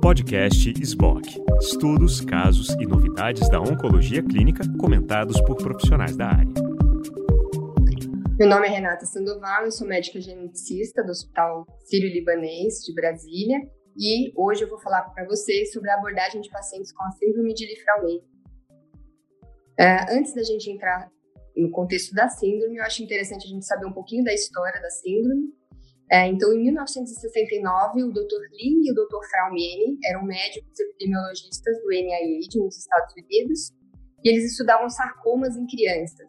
Podcast SBOC. Estudos, casos e novidades da oncologia clínica comentados por profissionais da área. Meu nome é Renata Sandoval, eu sou médica geneticista do Hospital Sírio-Libanês de Brasília e hoje eu vou falar para vocês sobre a abordagem de pacientes com a síndrome de Lifraumé. É, antes da gente entrar no contexto da síndrome, eu acho interessante a gente saber um pouquinho da história da síndrome. É, então, em 1969, o Dr. Lee e o Dr. Fraumeni eram médicos epidemiologistas do NIH nos Estados Unidos e eles estudavam sarcomas em crianças.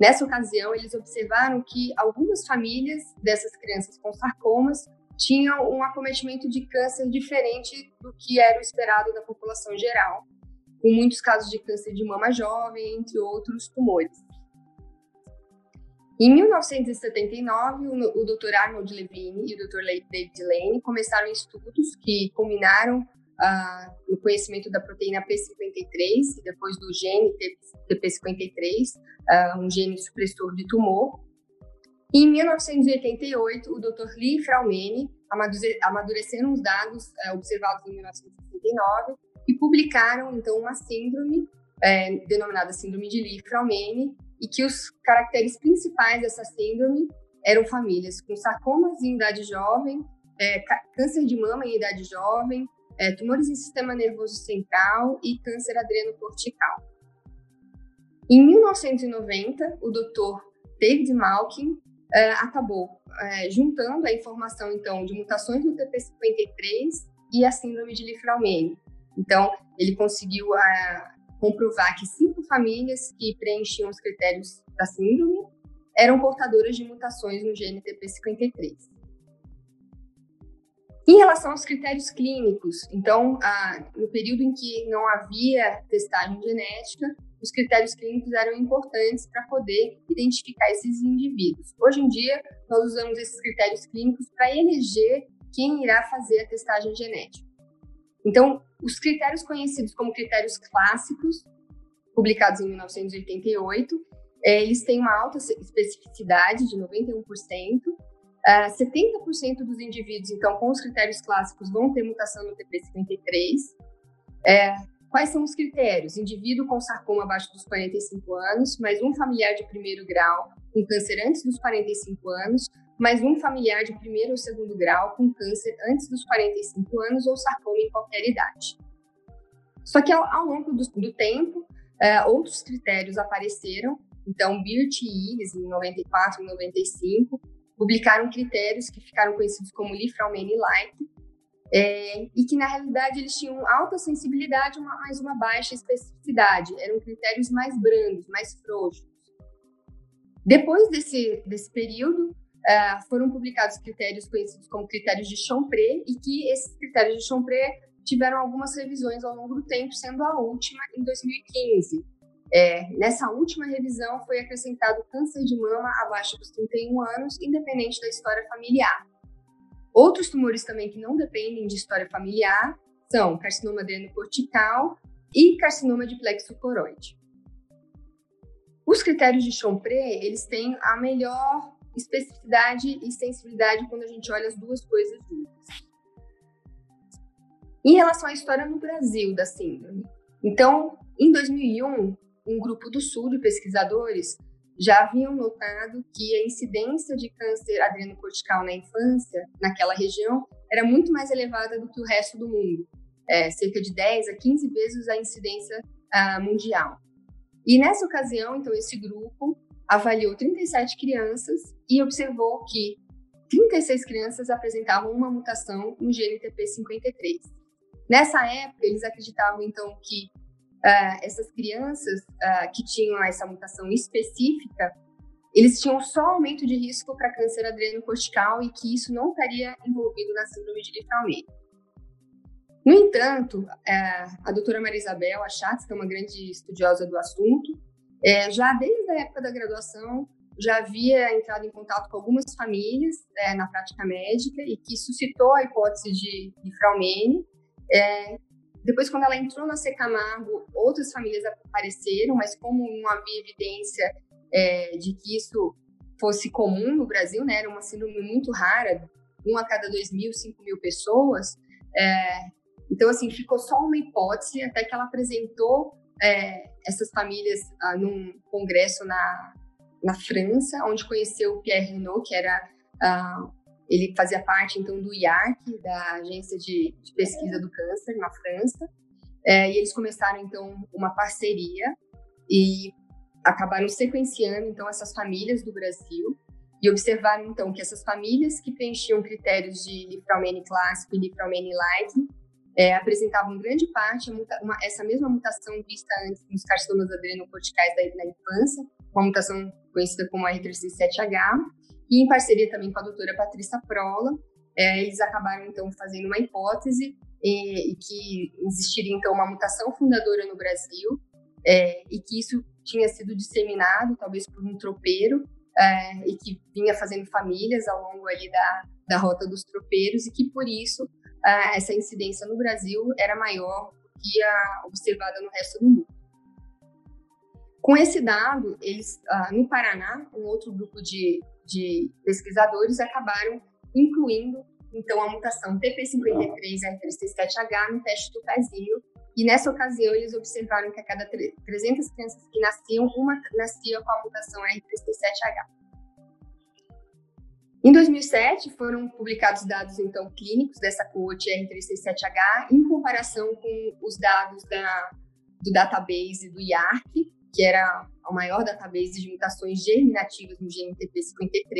Nessa ocasião, eles observaram que algumas famílias dessas crianças com sarcomas tinham um acometimento de câncer diferente do que era o esperado da população geral, com muitos casos de câncer de mama jovem, entre outros tumores. Em 1979, o Dr. Arnold Levine e o Dr. David Lane começaram estudos que culminaram uh, no conhecimento da proteína P53 e depois do gene TP53, uh, ah, um gene supressor de tumor. E em 1988, o Dr. Lee Fraumeni amadureceram os dados uh, observados em 1969 e publicaram, então, uma síndrome é, denominada síndrome de Lee-Fraumeni, e que os caracteres principais dessa síndrome eram famílias com sarcomas em idade jovem, é, câncer de mama em idade jovem, é, tumores em sistema nervoso central e câncer adrenocortical. Em 1990, o Dr. David Malkin é, acabou é, juntando a informação então de mutações no TP53 e a síndrome de Lifraumene. Então, ele conseguiu é, comprovar que cinco famílias que preenchiam os critérios da síndrome eram portadoras de mutações no gene TP53. Em relação aos critérios clínicos, então, no período em que não havia testagem genética, os critérios clínicos eram importantes para poder identificar esses indivíduos. Hoje em dia, nós usamos esses critérios clínicos para eleger quem irá fazer a testagem genética. Então, os critérios conhecidos como critérios clássicos, publicados em 1988, é, eles têm uma alta especificidade de 91%. Uh, 70% dos indivíduos, então, com os critérios clássicos, vão ter mutação no TP53. É, quais são os critérios? Indivíduo com sarcoma abaixo dos 45 anos, mais um familiar de primeiro grau com câncer antes dos 45 anos, mais um familiar de primeiro ou segundo grau com câncer antes dos 45 anos ou sarcoma em qualquer idade. Só que ao, ao longo do, do tempo, uh, outros critérios apareceram. Então, Birt e Iris, em 94 e 95, publicaram critérios que ficaram conhecidos como Lifraumene Light, é, e que na realidade eles tinham alta sensibilidade, mas uma baixa especificidade. Eram critérios mais brandos, mais frouxos. Depois desse, desse período, uh, foram publicados critérios conhecidos como critérios de Chompré e que esses critérios de Chompré tiveram algumas revisões ao longo do tempo, sendo a última em 2015. É, nessa última revisão foi acrescentado câncer de mama abaixo dos 31 anos, independente da história familiar. Outros tumores também que não dependem de história familiar são carcinoma adrenocortical e carcinoma de plexo coroide. Os critérios de Chompré, eles têm a melhor especificidade e sensibilidade quando a gente olha as duas coisas juntas. Em relação à história no Brasil da síndrome, então, em 2001, um grupo do Sul de pesquisadores já haviam notado que a incidência de câncer adrenocortical na infância, naquela região, era muito mais elevada do que o resto do mundo, é, cerca de 10 a 15 vezes a incidência uh, mundial. E nessa ocasião, então, esse grupo avaliou 37 crianças e observou que 36 crianças apresentavam uma mutação no gene TP53. Nessa época, eles acreditavam, então, que uh, essas crianças uh, que tinham essa mutação específica, eles tinham só aumento de risco para câncer adrenocortical e que isso não estaria envolvido na síndrome de Lifraumé. No entanto, uh, a doutora Maria Isabel Achatz, que é uma grande estudiosa do assunto, é, já desde a época da graduação, já havia entrado em contato com algumas famílias é, na prática médica e que suscitou a hipótese de, de Fraumene. É, depois, quando ela entrou na Secamargo, outras famílias apareceram, mas como não havia evidência é, de que isso fosse comum no Brasil, né, era uma síndrome muito rara, um a cada dois mil, cinco mil pessoas. É, então, assim, ficou só uma hipótese até que ela apresentou é, essas famílias ah, num congresso na, na França, onde conheceu Pierre Renault, que era ah, ele fazia parte então do IARC, da Agência de, de Pesquisa do Câncer na França, é, e eles começaram então uma parceria e acabaram sequenciando então essas famílias do Brasil e observaram então que essas famílias que preenchiam critérios de Lifraumene clássico e Lifraumene light é, apresentavam grande parte uma, essa mesma mutação vista antes nos carcinomas adrenocorticais da, infância, uma mutação conhecida como R367H, e em parceria também com a doutora Patrícia Prola, é, eles acabaram então fazendo uma hipótese e, e, que existiria então uma mutação fundadora no Brasil é, e que isso tinha sido disseminado talvez por um tropeiro é, e que vinha fazendo famílias ao longo ali da, da rota dos tropeiros e que por isso essa incidência no Brasil era maior do que a observada no resto do mundo. Com esse dado, eles, uh, no Paraná, um outro grupo de, de pesquisadores acabaram incluindo então a mutação TP53R37H no teste do pezinho e nessa ocasião eles observaram que a cada 300 crianças que nasciam, uma nascia com a mutação R37H. Em 2007, foram publicados dados então clínicos dessa coorte R367H em comparação com os dados da, do database do IARC, que era o maior database de mutações germinativas no gene TP53.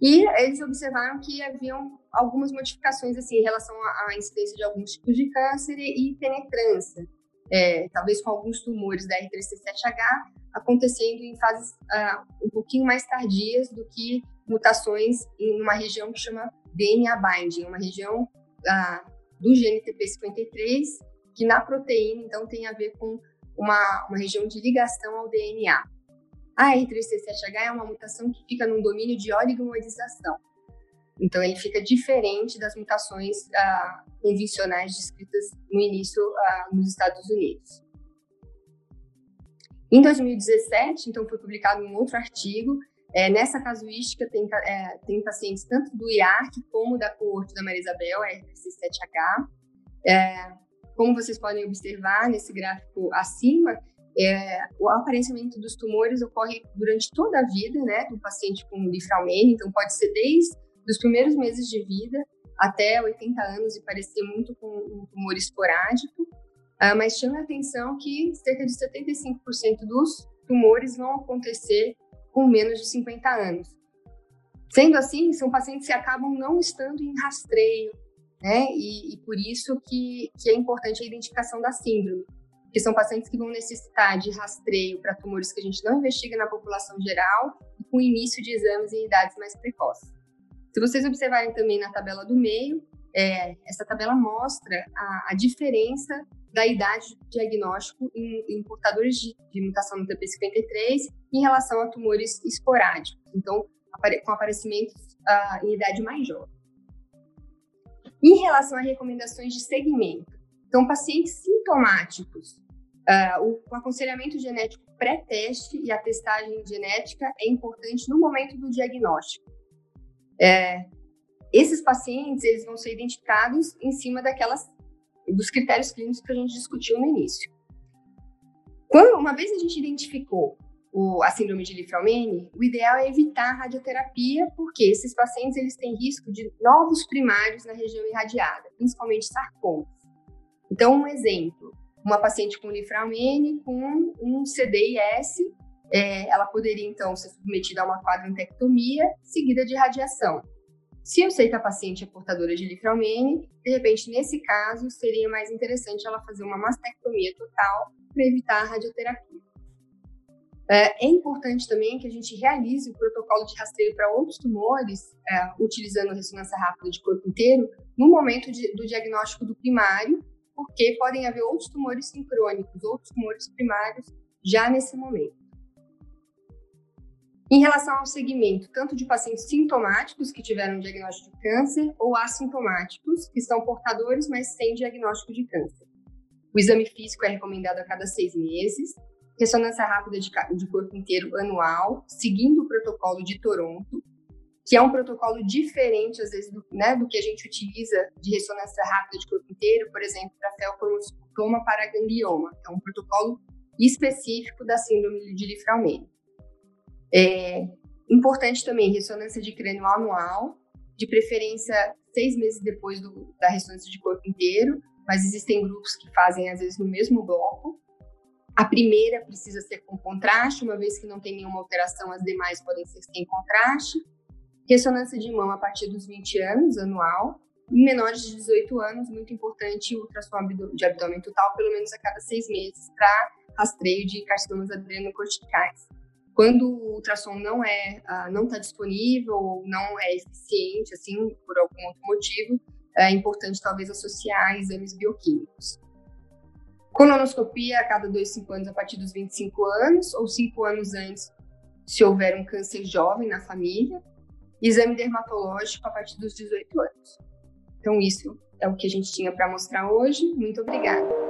E eles observaram que haviam algumas modificações assim em relação à incidência de alguns tipos de câncer e penetrância, é, talvez com alguns tumores da R367H acontecendo em fases uh, um pouquinho mais tardias do que mutações em uma região que chama DNA binding, uma região ah, do gene TP53 que na proteína então tem a ver com uma, uma região de ligação ao DNA. A R3C7H é uma mutação que fica num domínio de oligomerização. Então, ele fica diferente das mutações ah, convencionais descritas no início ah, nos Estados Unidos. Em 2017, então, foi publicado um outro artigo é, nessa casuística, tem, é, tem pacientes tanto do IARC como da coorte da Maria Isabel, RC7H. É, como vocês podem observar nesse gráfico acima, é, o aparecimento dos tumores ocorre durante toda a vida né, do paciente com lifraumene, então pode ser desde os primeiros meses de vida até 80 anos e parecer muito com um tumor esporádico, uh, mas chama a atenção que cerca de 75% dos tumores vão acontecer com menos de 50 anos. Sendo assim, são pacientes que acabam não estando em rastreio, né? E, e por isso que, que é importante a identificação da síndrome, que são pacientes que vão necessitar de rastreio para tumores que a gente não investiga na população geral com início de exames em idades mais precoces. Se vocês observarem também na tabela do meio, é, essa tabela mostra a, a, diferença da idade de diagnóstico em, em portadores de, de, mutação no TP53 em relação a tumores esporádicos, então, com aparecimentos uh, em idade mais jovem. Em relação a recomendações de segmento, então, pacientes sintomáticos, uh, o, o aconselhamento genético pré-teste e a testagem genética é importante no momento do diagnóstico. É, esses pacientes eles vão ser identificados em cima daquelas dos critérios clínicos que a gente discutiu no início. Quando uma vez a gente identificou o, a síndrome de Lifraumene, o ideal é evitar a radioterapia, porque esses pacientes eles têm risco de novos primários na região irradiada, principalmente sarcomas. Então, um exemplo, uma paciente com Lifraumene com um CDIS, é, ela poderia então ser submetida a uma quadrintectomia seguida de radiação. Se eu sei que a paciente é portadora de lifraumene, de repente, nesse caso, seria mais interessante ela fazer uma mastectomia total para evitar a radioterapia. É, é importante também que a gente realize o protocolo de rastreio para outros tumores, é, utilizando ressonância rápida de corpo inteiro, no momento de, do diagnóstico do primário, porque podem haver outros tumores sincrônicos, outros tumores primários já nesse momento. Em relação ao segmento, tanto de pacientes sintomáticos que tiveram diagnóstico de câncer ou assintomáticos, que são portadores, mas sem diagnóstico de câncer. O exame físico é recomendado a cada seis meses, ressonância rápida de, corpo inteiro anual, seguindo o protocolo de Toronto. que é um protocolo diferente, às vezes, do, né, do que a gente utiliza de ressonância rápida de corpo inteiro, por exemplo, para felcromoscopoma para ganglioma. É um protocolo específico da síndrome de Lifraumene. É importante também ressonância de crânio anual, de preferência seis meses depois do, da ressonância de corpo inteiro, mas existem grupos que fazem às vezes no mesmo bloco. A primeira precisa ser com contraste, uma vez que não tem nenhuma alteração, as demais podem ser sem contraste. Ressonância de mão a partir dos 20 anos, anual. Em menores de 18 anos, muito importante ultrassom de abdômen total, pelo menos a cada seis meses, para rastreio de carcinomas adrenocorticais. Quando o ultrassom não é uh, não está disponível ou não é eficiente, assim, por algum outro motivo, é importante talvez associar exames bioquímicos. Colonoscopia a cada 2, 5 anos a partir dos 25 anos, ou 5 anos antes, se houver um câncer jovem na família. Exame dermatológico a partir dos 18 anos. Então, isso é o que a gente tinha para mostrar hoje. Muito obrigada.